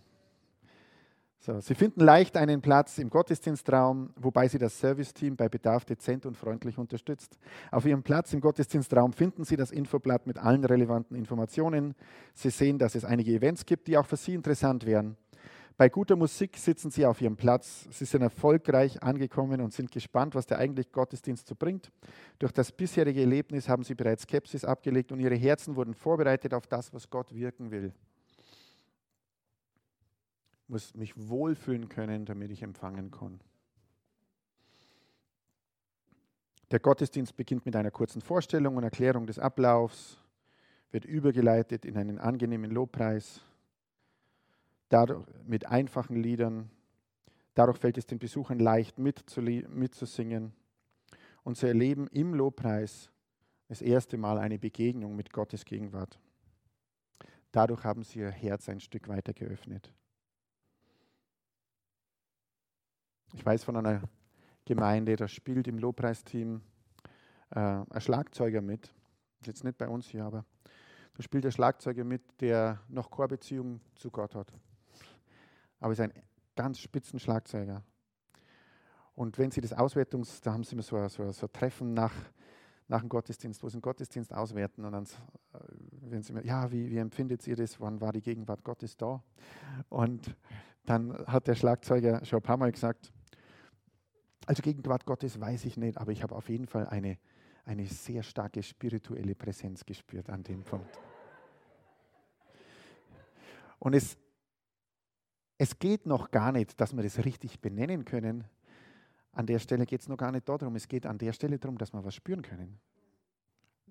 So, Sie finden leicht einen Platz im Gottesdienstraum, wobei Sie das Serviceteam bei Bedarf dezent und freundlich unterstützt. Auf Ihrem Platz im Gottesdienstraum finden Sie das Infoblatt mit allen relevanten Informationen. Sie sehen, dass es einige Events gibt, die auch für Sie interessant wären. Bei guter Musik sitzen sie auf ihrem Platz. Sie sind erfolgreich angekommen und sind gespannt, was der eigentliche Gottesdienst so bringt. Durch das bisherige Erlebnis haben sie bereits Skepsis abgelegt und ihre Herzen wurden vorbereitet auf das, was Gott wirken will. Ich muss mich wohlfühlen können, damit ich empfangen kann. Der Gottesdienst beginnt mit einer kurzen Vorstellung und Erklärung des Ablaufs, wird übergeleitet in einen angenehmen Lobpreis dadurch, mit einfachen Liedern. Dadurch fällt es den Besuchern leicht mitzusingen. Und sie erleben im Lobpreis das erste Mal eine Begegnung mit Gottes Gegenwart. Dadurch haben sie ihr Herz ein Stück weiter geöffnet. Ich weiß von einer Gemeinde, da spielt im Lobpreisteam äh, ein Schlagzeuger mit. Jetzt nicht bei uns hier, aber da spielt der Schlagzeuger mit, der noch keine Beziehung zu Gott hat aber ist ein ganz spitzen Schlagzeuger. Und wenn Sie das Auswertungs, da haben Sie immer so, so, so Treffen nach, nach dem Gottesdienst, wo Sie den Gottesdienst auswerten und dann, wenn sie mir, ja, wie, wie empfindet ihr das? Wann war die Gegenwart Gottes da? Und dann hat der Schlagzeuger schon ein paar Mal gesagt, also Gegenwart Gottes weiß ich nicht, aber ich habe auf jeden Fall eine, eine sehr starke spirituelle Präsenz gespürt an dem Punkt. Und es, es geht noch gar nicht, dass wir das richtig benennen können. An der Stelle geht es noch gar nicht darum. Es geht an der Stelle darum, dass wir was spüren können.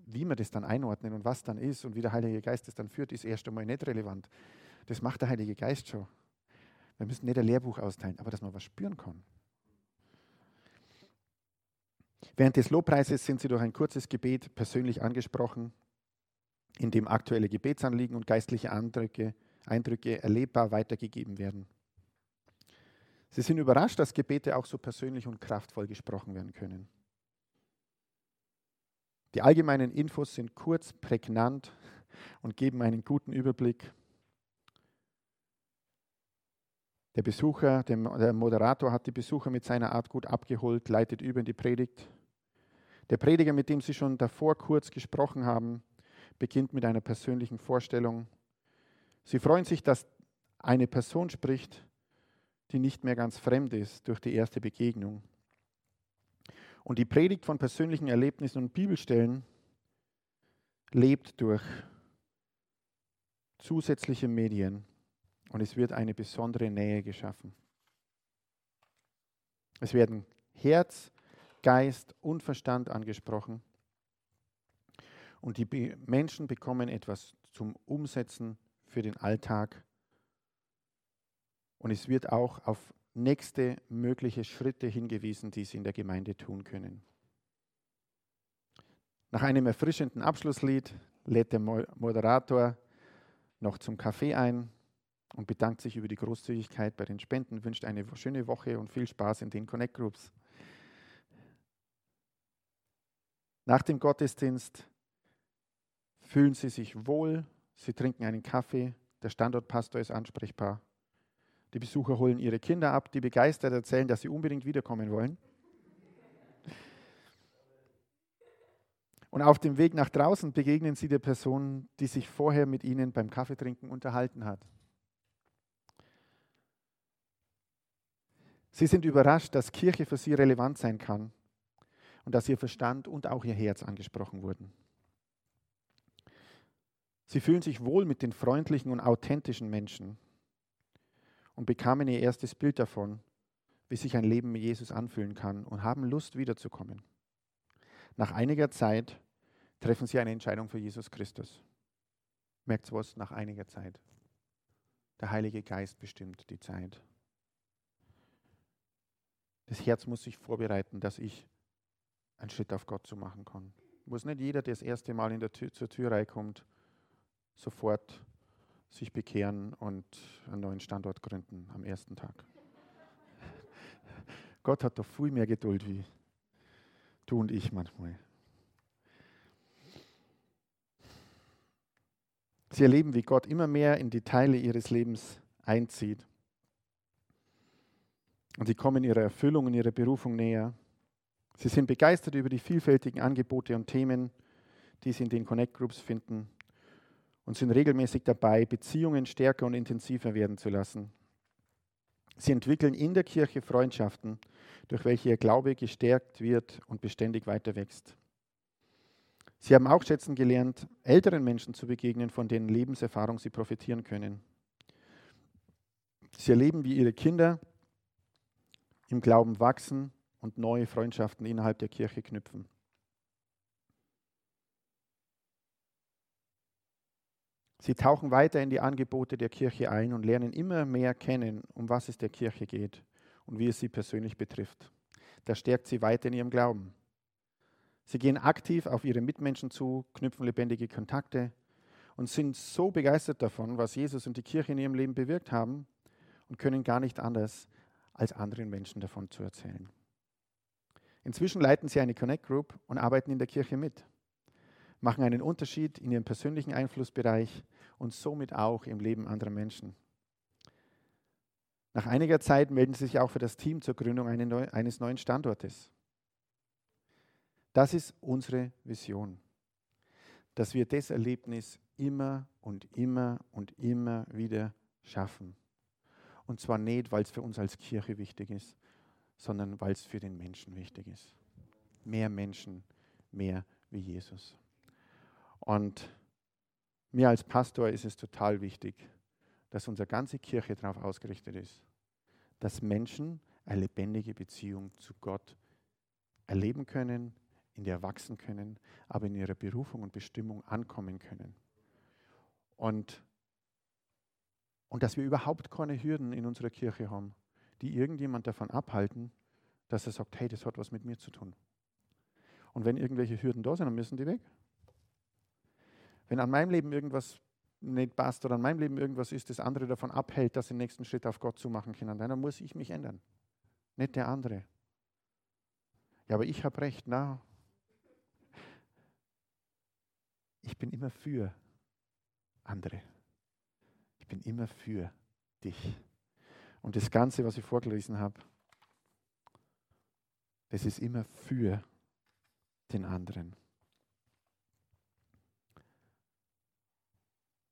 Wie wir das dann einordnen und was dann ist und wie der Heilige Geist das dann führt, ist erst einmal nicht relevant. Das macht der Heilige Geist schon. Wir müssen nicht ein Lehrbuch austeilen, aber dass man was spüren kann. Während des Lobpreises sind sie durch ein kurzes Gebet persönlich angesprochen, in dem aktuelle Gebetsanliegen und geistliche Eindrücke, Eindrücke erlebbar weitergegeben werden. Sie sind überrascht, dass Gebete auch so persönlich und kraftvoll gesprochen werden können. Die allgemeinen Infos sind kurz, prägnant und geben einen guten Überblick. Der Besucher, der Moderator hat die Besucher mit seiner Art gut abgeholt, leitet über in die Predigt. Der Prediger, mit dem Sie schon davor kurz gesprochen haben, beginnt mit einer persönlichen Vorstellung. Sie freuen sich, dass eine Person spricht, die nicht mehr ganz fremd ist durch die erste Begegnung. Und die Predigt von persönlichen Erlebnissen und Bibelstellen lebt durch zusätzliche Medien und es wird eine besondere Nähe geschaffen. Es werden Herz, Geist und Verstand angesprochen. Und die Menschen bekommen etwas zum Umsetzen für den Alltag. Und es wird auch auf nächste mögliche Schritte hingewiesen, die sie in der Gemeinde tun können. Nach einem erfrischenden Abschlusslied lädt der Moderator noch zum Kaffee ein und bedankt sich über die Großzügigkeit bei den Spenden, wünscht eine schöne Woche und viel Spaß in den Connect Groups. Nach dem Gottesdienst fühlen sie sich wohl, sie trinken einen Kaffee, der Standortpastor ist ansprechbar. Die Besucher holen ihre Kinder ab, die begeistert erzählen, dass sie unbedingt wiederkommen wollen. Und auf dem Weg nach draußen begegnen sie der Person, die sich vorher mit ihnen beim Kaffeetrinken unterhalten hat. Sie sind überrascht, dass Kirche für sie relevant sein kann und dass ihr Verstand und auch ihr Herz angesprochen wurden. Sie fühlen sich wohl mit den freundlichen und authentischen Menschen und bekamen ihr erstes Bild davon, wie sich ein Leben mit Jesus anfühlen kann und haben Lust wiederzukommen. Nach einiger Zeit treffen sie eine Entscheidung für Jesus Christus. Merkt was? Nach einiger Zeit. Der Heilige Geist bestimmt die Zeit. Das Herz muss sich vorbereiten, dass ich einen Schritt auf Gott zu machen kann. Muss nicht jeder, der das erste Mal in der Tür, zur Tür reinkommt, sofort sich bekehren und einen neuen Standort gründen am ersten Tag. Gott hat doch viel mehr Geduld wie du und ich manchmal. Sie erleben, wie Gott immer mehr in die Teile ihres Lebens einzieht. Und sie kommen ihrer Erfüllung und ihrer Berufung näher. Sie sind begeistert über die vielfältigen Angebote und Themen, die Sie in den Connect Groups finden und sind regelmäßig dabei, Beziehungen stärker und intensiver werden zu lassen. Sie entwickeln in der Kirche Freundschaften, durch welche ihr Glaube gestärkt wird und beständig weiter wächst. Sie haben auch schätzen gelernt, älteren Menschen zu begegnen, von deren Lebenserfahrung sie profitieren können. Sie erleben, wie ihre Kinder im Glauben wachsen und neue Freundschaften innerhalb der Kirche knüpfen. Sie tauchen weiter in die Angebote der Kirche ein und lernen immer mehr kennen, um was es der Kirche geht und wie es sie persönlich betrifft. Das stärkt sie weiter in ihrem Glauben. Sie gehen aktiv auf ihre Mitmenschen zu, knüpfen lebendige Kontakte und sind so begeistert davon, was Jesus und die Kirche in ihrem Leben bewirkt haben und können gar nicht anders, als anderen Menschen davon zu erzählen. Inzwischen leiten sie eine Connect Group und arbeiten in der Kirche mit, machen einen Unterschied in ihrem persönlichen Einflussbereich und somit auch im Leben anderer Menschen. Nach einiger Zeit melden sie sich auch für das Team zur Gründung eines neuen Standortes. Das ist unsere Vision. dass wir das Erlebnis immer und immer und immer wieder schaffen. Und zwar nicht, weil es für uns als Kirche wichtig ist, sondern weil es für den Menschen wichtig ist. Mehr Menschen, mehr wie Jesus. Und mir als Pastor ist es total wichtig, dass unsere ganze Kirche darauf ausgerichtet ist, dass Menschen eine lebendige Beziehung zu Gott erleben können, in der wachsen können, aber in ihrer Berufung und Bestimmung ankommen können. Und, und dass wir überhaupt keine Hürden in unserer Kirche haben, die irgendjemand davon abhalten, dass er sagt, hey, das hat was mit mir zu tun. Und wenn irgendwelche Hürden da sind, dann müssen die weg. Wenn an meinem Leben irgendwas nicht passt oder an meinem Leben irgendwas ist, das andere davon abhält, dass den nächsten Schritt auf Gott zu machen können, dann muss ich mich ändern. Nicht der andere. Ja, aber ich habe recht. Na, ich bin immer für andere. Ich bin immer für dich. Und das Ganze, was ich vorgelesen habe, das ist immer für den anderen.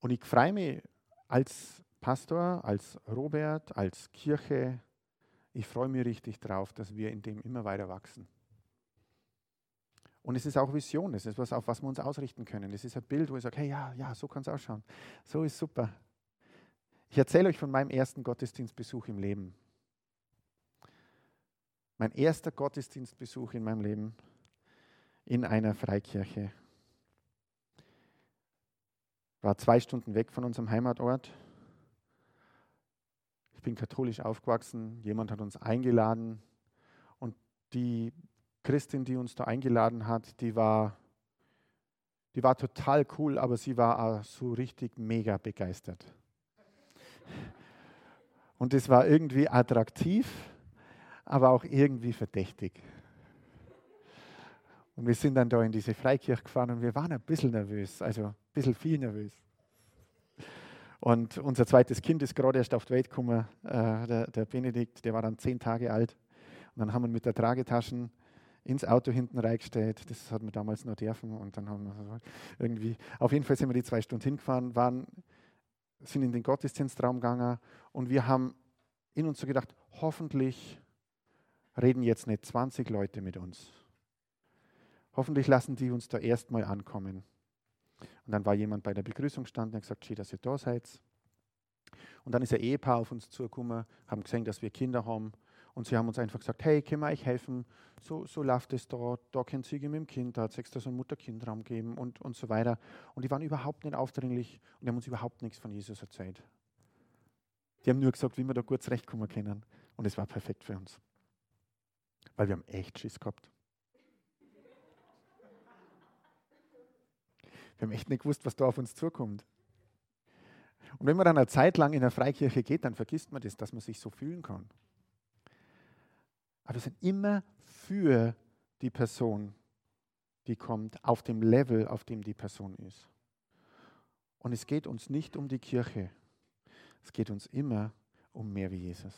Und ich freue mich als Pastor, als Robert, als Kirche, ich freue mich richtig drauf, dass wir in dem immer weiter wachsen. Und es ist auch Vision, es ist was, auf was wir uns ausrichten können. Es ist ein Bild, wo ich sage, hey, ja, ja, so kann es ausschauen. So ist super. Ich erzähle euch von meinem ersten Gottesdienstbesuch im Leben. Mein erster Gottesdienstbesuch in meinem Leben in einer Freikirche. War zwei Stunden weg von unserem Heimatort. Ich bin katholisch aufgewachsen. Jemand hat uns eingeladen. Und die Christin, die uns da eingeladen hat, die war, die war total cool, aber sie war auch so richtig mega begeistert. Und es war irgendwie attraktiv, aber auch irgendwie verdächtig. Und wir sind dann da in diese Freikirche gefahren und wir waren ein bisschen nervös, also bisschen viel nervös. Und unser zweites Kind ist gerade erst auf die Welt gekommen, äh, der, der Benedikt, der war dann zehn Tage alt. Und dann haben wir mit der Tragetaschen ins Auto hinten reingestellt. Das hat man damals noch dürfen. Und dann haben wir irgendwie, auf jeden Fall sind wir die zwei Stunden hingefahren, waren, sind in den Gottesdienstraum gegangen und wir haben in uns so gedacht, hoffentlich reden jetzt nicht 20 Leute mit uns. Hoffentlich lassen die uns da erstmal ankommen. Und dann war jemand bei der Begrüßung stand und hat gesagt, schön, dass ihr da seid. Und dann ist ein Ehepaar auf uns zugekommen, haben gesehen, dass wir Kinder haben und sie haben uns einfach gesagt, hey, können wir euch helfen? So, so läuft es da, da können Sie mit dem Kind, da hat es so einen Mutter-Kind-Raum geben und, und so weiter. Und die waren überhaupt nicht aufdringlich und haben uns überhaupt nichts von Jesus erzählt. Die haben nur gesagt, wie wir da gut zurechtkommen können. Und es war perfekt für uns. Weil wir haben echt Schiss gehabt. Wir haben echt nicht gewusst, was da auf uns zukommt. Und wenn man dann eine Zeit lang in der Freikirche geht, dann vergisst man das, dass man sich so fühlen kann. Aber wir sind immer für die Person, die kommt, auf dem Level, auf dem die Person ist. Und es geht uns nicht um die Kirche. Es geht uns immer um mehr wie Jesus.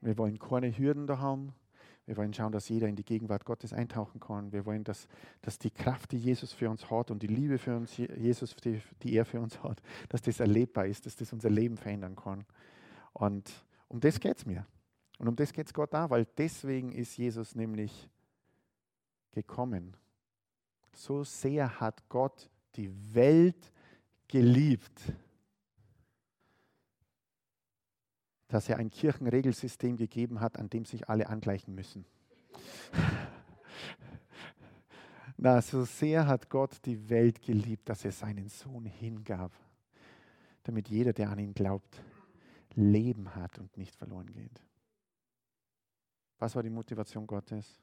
Wir wollen keine Hürden da haben. Wir wollen schauen, dass jeder in die Gegenwart Gottes eintauchen kann. Wir wollen, dass, dass die Kraft, die Jesus für uns hat und die Liebe für uns, Jesus, die, die er für uns hat, dass das erlebbar ist, dass das unser Leben verändern kann. Und um das geht es mir. Und um das geht es Gott da, weil deswegen ist Jesus nämlich gekommen. So sehr hat Gott die Welt geliebt, dass er ein Kirchenregelsystem gegeben hat, an dem sich alle angleichen müssen. Na, so sehr hat Gott die Welt geliebt, dass er seinen Sohn hingab, damit jeder, der an ihn glaubt, Leben hat und nicht verloren geht. Was war die Motivation Gottes?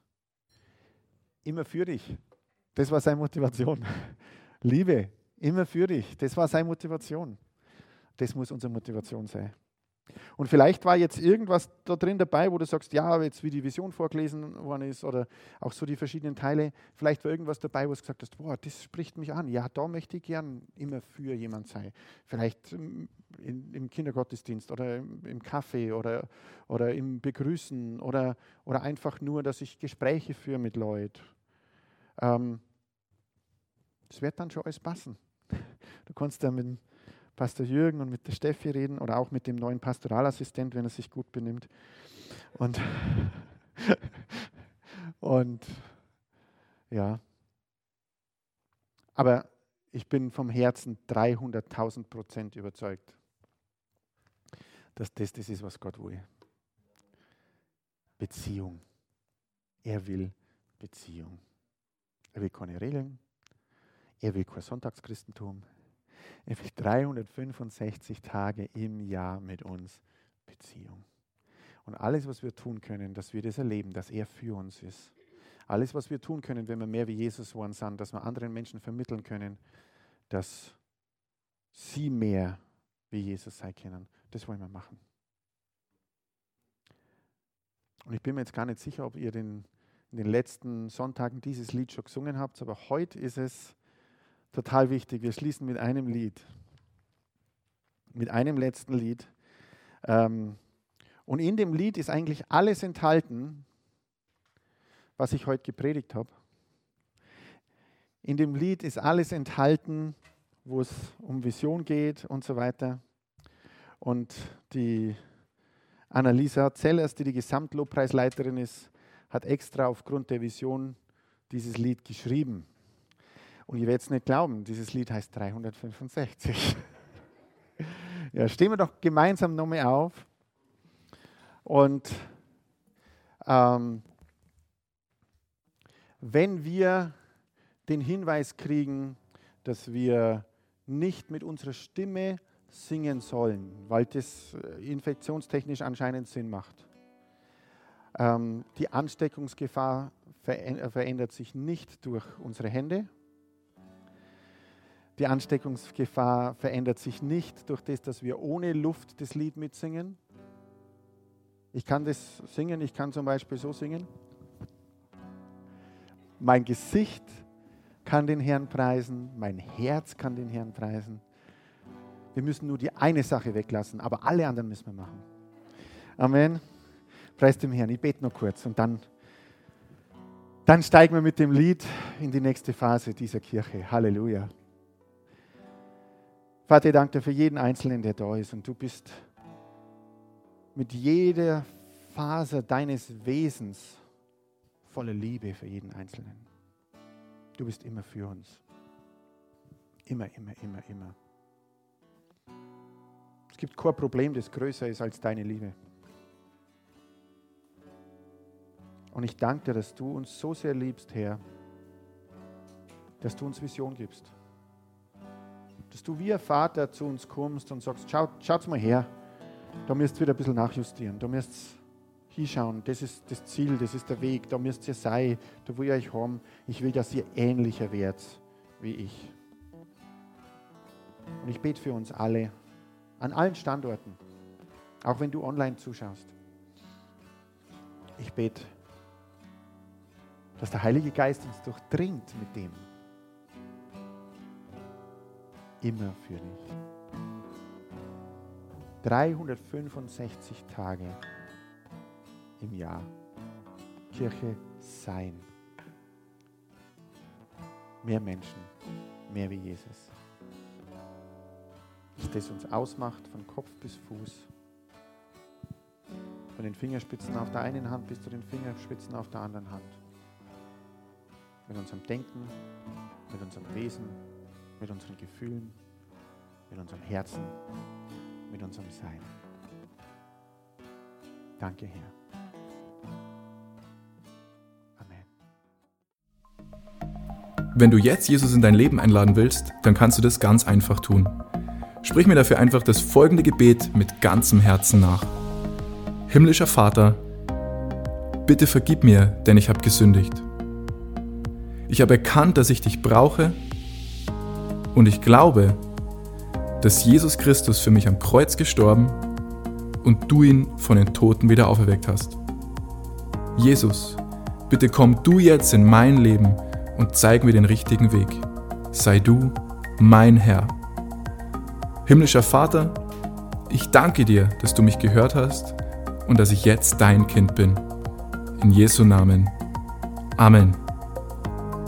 Immer für dich. Das war seine Motivation. Liebe, immer für dich. Das war seine Motivation. Das muss unsere Motivation sein. Und vielleicht war jetzt irgendwas da drin dabei, wo du sagst, ja, jetzt wie die Vision vorgelesen worden ist oder auch so die verschiedenen Teile, vielleicht war irgendwas dabei, wo du gesagt hast, boah, das spricht mich an. Ja, da möchte ich gern immer für jemand sein. Vielleicht im Kindergottesdienst oder im, Kaffee oder, oder im Begrüßen oder, oder einfach nur, dass ich Gespräche führe mit Leuten. Ähm, das wird dann schon alles passen. Du kannst da mit Pastor Jürgen und mit der Steffi reden oder auch mit dem neuen Pastoralassistent, wenn er sich gut benimmt. Und, und ja, aber ich bin vom Herzen 300.000 Prozent überzeugt, dass das das ist, was Gott will. Beziehung. Er will Beziehung. Er will keine Regeln. Er will kein Sonntagschristentum. Will 365 Tage im Jahr mit uns Beziehung. Und alles, was wir tun können, dass wir das erleben, dass er für uns ist. Alles, was wir tun können, wenn wir mehr wie Jesus waren sind, dass wir anderen Menschen vermitteln können, dass sie mehr wie Jesus sein können. Das wollen wir machen. Und ich bin mir jetzt gar nicht sicher, ob ihr den, in den letzten Sonntagen dieses Lied schon gesungen habt, aber heute ist es total wichtig. Wir schließen mit einem Lied, mit einem letzten Lied. Ähm, und in dem Lied ist eigentlich alles enthalten, was ich heute gepredigt habe. In dem Lied ist alles enthalten, wo es um Vision geht und so weiter. Und die Annalisa Zellers, die die Gesamtlobpreisleiterin ist, hat extra aufgrund der Vision dieses Lied geschrieben. Und ihr werdet es nicht glauben, dieses Lied heißt 365. ja, stehen wir doch gemeinsam nochmal auf. Und ähm, wenn wir den Hinweis kriegen, dass wir nicht mit unserer Stimme singen sollen, weil das äh, infektionstechnisch anscheinend Sinn macht. Ähm, die Ansteckungsgefahr verändert sich nicht durch unsere Hände. Die Ansteckungsgefahr verändert sich nicht durch das, dass wir ohne Luft das Lied mitsingen. Ich kann das singen, ich kann zum Beispiel so singen. Mein Gesicht kann den Herrn preisen, mein Herz kann den Herrn preisen. Wir müssen nur die eine Sache weglassen, aber alle anderen müssen wir machen. Amen. Preis dem Herrn. Ich bete noch kurz und dann, dann steigen wir mit dem Lied in die nächste Phase dieser Kirche. Halleluja. Vater, ich danke dir für jeden Einzelnen, der da ist und du bist mit jeder Phase deines Wesens voller Liebe für jeden Einzelnen. Du bist immer für uns. Immer, immer, immer, immer. Es gibt kein Problem, das größer ist als deine Liebe. Und ich danke dir, dass du uns so sehr liebst, Herr, dass du uns Vision gibst. Dass du wie ein Vater zu uns kommst und sagst, schaut, schaut's mal her, da müsst ihr wieder ein bisschen nachjustieren, da müsst hinschauen, das ist das Ziel, das ist der Weg, da müsst ihr sein, da will ich euch haben. Ich will, dass ihr ähnlicher werdet wie ich. Und ich bete für uns alle, an allen Standorten, auch wenn du online zuschaust. Ich bete, dass der Heilige Geist uns durchdringt mit dem. Immer für dich. 365 Tage im Jahr. Kirche sein. Mehr Menschen, mehr wie Jesus. Dass das uns ausmacht von Kopf bis Fuß. Von den Fingerspitzen auf der einen Hand bis zu den Fingerspitzen auf der anderen Hand. Mit unserem Denken, mit unserem Wesen, mit unseren Gefühlen, mit unserem Herzen, mit unserem Sein. Danke, Herr. Wenn du jetzt Jesus in dein Leben einladen willst, dann kannst du das ganz einfach tun. Sprich mir dafür einfach das folgende Gebet mit ganzem Herzen nach. Himmlischer Vater, bitte vergib mir, denn ich habe gesündigt. Ich habe erkannt, dass ich dich brauche und ich glaube, dass Jesus Christus für mich am Kreuz gestorben und du ihn von den Toten wieder auferweckt hast. Jesus, bitte komm du jetzt in mein Leben und zeig mir den richtigen Weg. Sei du mein Herr. Himmlischer Vater, ich danke dir, dass du mich gehört hast und dass ich jetzt dein Kind bin. In Jesu Namen. Amen.